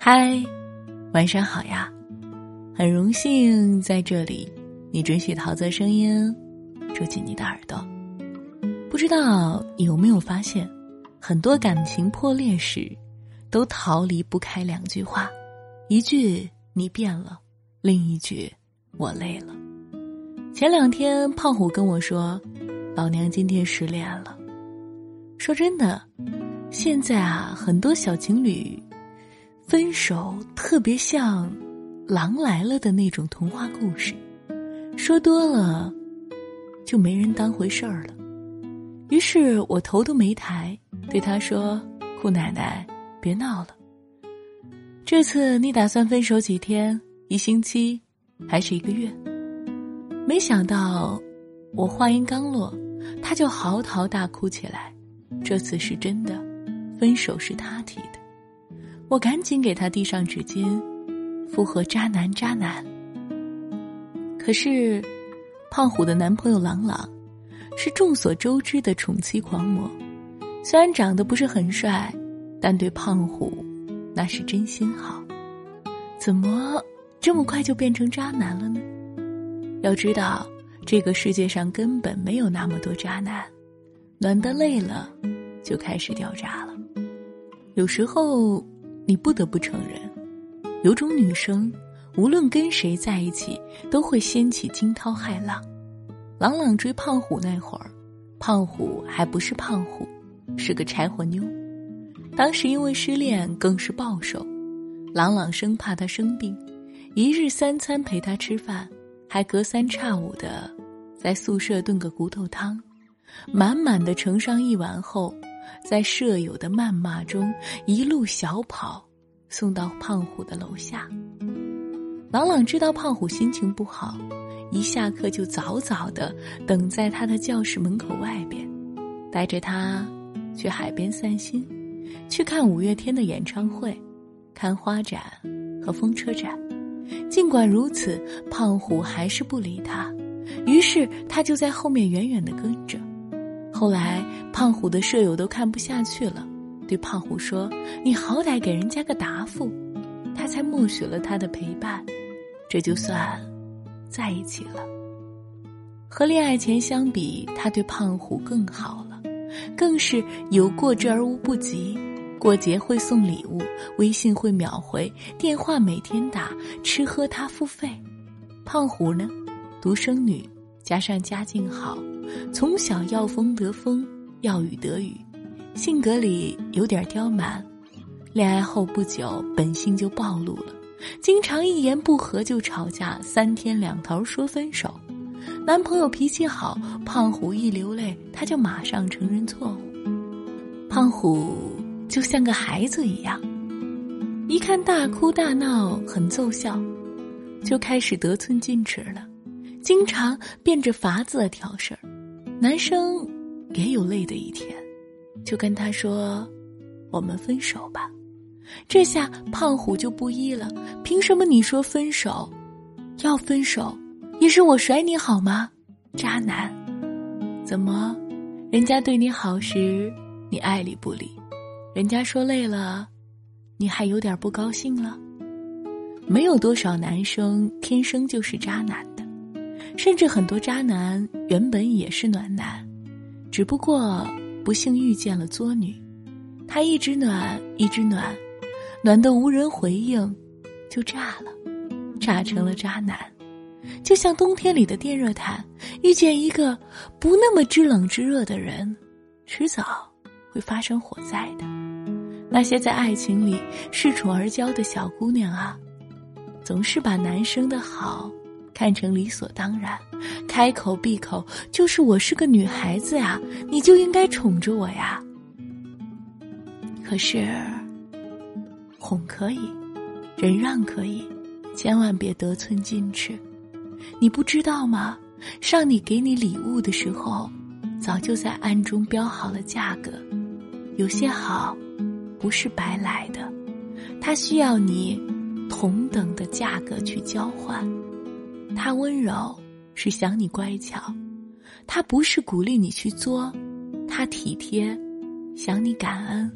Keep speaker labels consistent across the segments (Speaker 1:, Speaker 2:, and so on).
Speaker 1: 嗨，晚上好呀！很荣幸在这里，你准许桃子声音住进你的耳朵。不知道有没有发现，很多感情破裂时，都逃离不开两句话：一句“你变了”，另一句“我累了”。前两天，胖虎跟我说：“老娘今天失恋了。”说真的，现在啊，很多小情侣。分手特别像《狼来了》的那种童话故事，说多了就没人当回事儿了。于是我头都没抬，对他说：“姑奶奶，别闹了。这次你打算分手几天？一星期，还是一个月？”没想到我话音刚落，他就嚎啕大哭起来。这次是真的，分手是他提的。我赶紧给他递上纸巾，附和渣男渣男。可是，胖虎的男朋友朗朗，是众所周知的宠妻狂魔。虽然长得不是很帅，但对胖虎那是真心好。怎么这么快就变成渣男了呢？要知道，这个世界上根本没有那么多渣男，暖得累了，就开始掉渣了。有时候。你不得不承认，有种女生，无论跟谁在一起，都会掀起惊涛骇浪。朗朗追胖虎那会儿，胖虎还不是胖虎，是个柴火妞。当时因为失恋，更是暴瘦。朗朗生怕他生病，一日三餐陪他吃饭，还隔三差五的在宿舍炖个骨头汤，满满的盛上一碗后。在舍友的谩骂中，一路小跑，送到胖虎的楼下。朗朗知道胖虎心情不好，一下课就早早的等在他的教室门口外边，带着他去海边散心，去看五月天的演唱会，看花展和风车展。尽管如此，胖虎还是不理他，于是他就在后面远远的跟着。后来，胖虎的舍友都看不下去了，对胖虎说：“你好歹给人家个答复。”他才默许了他的陪伴，这就算在一起了。和恋爱前相比，他对胖虎更好了，更是有过之而无不及。过节会送礼物，微信会秒回，电话每天打，吃喝他付费。胖虎呢，独生女。加上家境好，从小要风得风，要雨得雨，性格里有点刁蛮。恋爱后不久，本性就暴露了，经常一言不合就吵架，三天两头说分手。男朋友脾气好，胖虎一流泪，他就马上承认错误。胖虎就像个孩子一样，一看大哭大闹很奏效，就开始得寸进尺了。经常变着法子的挑事儿，男生也有累的一天，就跟他说：“我们分手吧。”这下胖虎就不依了：“凭什么你说分手？要分手也是我甩你好吗？渣男！怎么，人家对你好时你爱理不理，人家说累了，你还有点不高兴了？没有多少男生天生就是渣男。”甚至很多渣男原本也是暖男，只不过不幸遇见了作女，他一直暖一直暖，暖得无人回应，就炸了，炸成了渣男。就像冬天里的电热毯，遇见一个不那么知冷知热的人，迟早会发生火灾的。那些在爱情里恃宠而骄的小姑娘啊，总是把男生的好。看成理所当然，开口闭口就是我是个女孩子呀，你就应该宠着我呀。可是，哄可以，忍让可以，千万别得寸进尺。你不知道吗？上帝给你礼物的时候，早就在暗中标好了价格。有些好，不是白来的，它需要你同等的价格去交换。他温柔，是想你乖巧；他不是鼓励你去作，他体贴，想你感恩；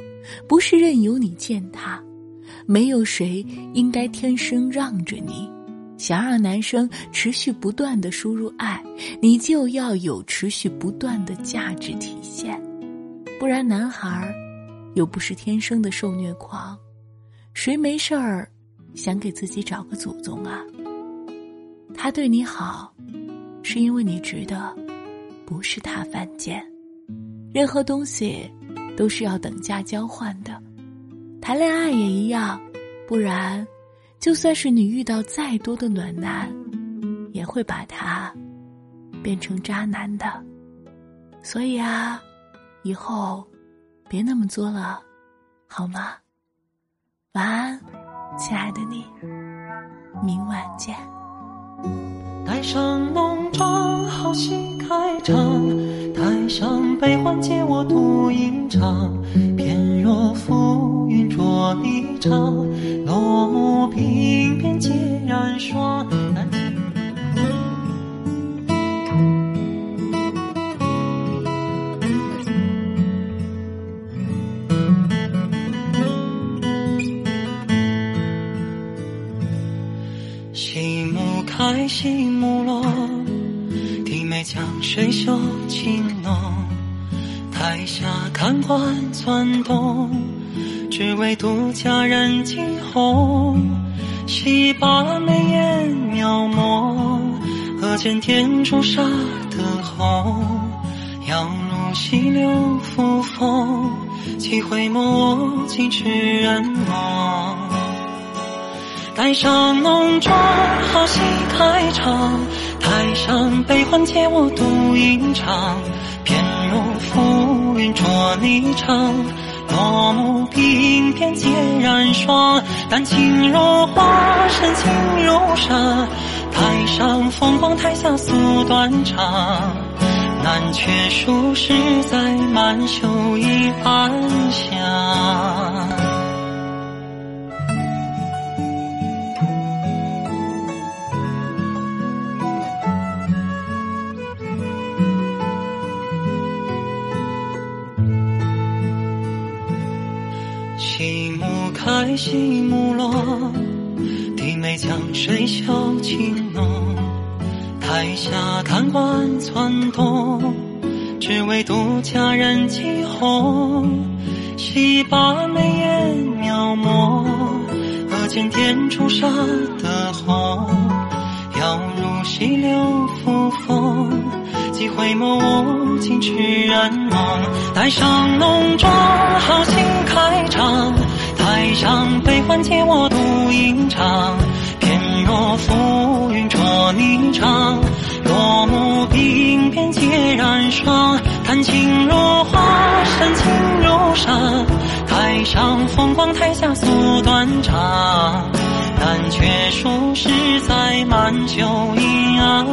Speaker 1: 不是任由你践踏，没有谁应该天生让着你。想让男生持续不断的输入爱，你就要有持续不断的价值体现，不然男孩儿又不是天生的受虐狂，谁没事儿想给自己找个祖宗啊？他对你好，是因为你值得，不是他犯贱。任何东西都是要等价交换的，谈恋爱也一样，不然。就算是你遇到再多的暖男，也会把他变成渣男的。所以啊，以后别那么作了，好吗？晚安，亲爱的你，明晚见。
Speaker 2: 戏开场，台上悲欢皆我独吟唱，翩若浮云着霓裳。落幕鬓边皆染霜，江水袖轻浓，台下看官攒动。只为渡佳人惊鸿，细把眉眼描摹，额间点朱砂的红，犹如溪流扶风，几回眸我竟痴人梦。戴上浓妆，好戏开场，台上悲欢皆我独吟唱，翩若浮云着霓裳。落幕鬓边皆染霜，丹青如画，深情如沙。台上风光，台下诉断肠。难却数十载，满袖已暗香。开，戏幕落，低眉江水袖轻浓。台下看官攒动，只为渡佳人惊鸿。细把眉眼描摹，额间点朱砂的红，犹如溪流扶风。几回眸，我竟痴人梦。戴上浓妆，台上悲欢皆我独吟唱。翩若浮云着霓裳，落幕鬓边皆染霜。弹情如画，深情如沙。台上风光，台下诉断肠。但却数十载，满酒已暗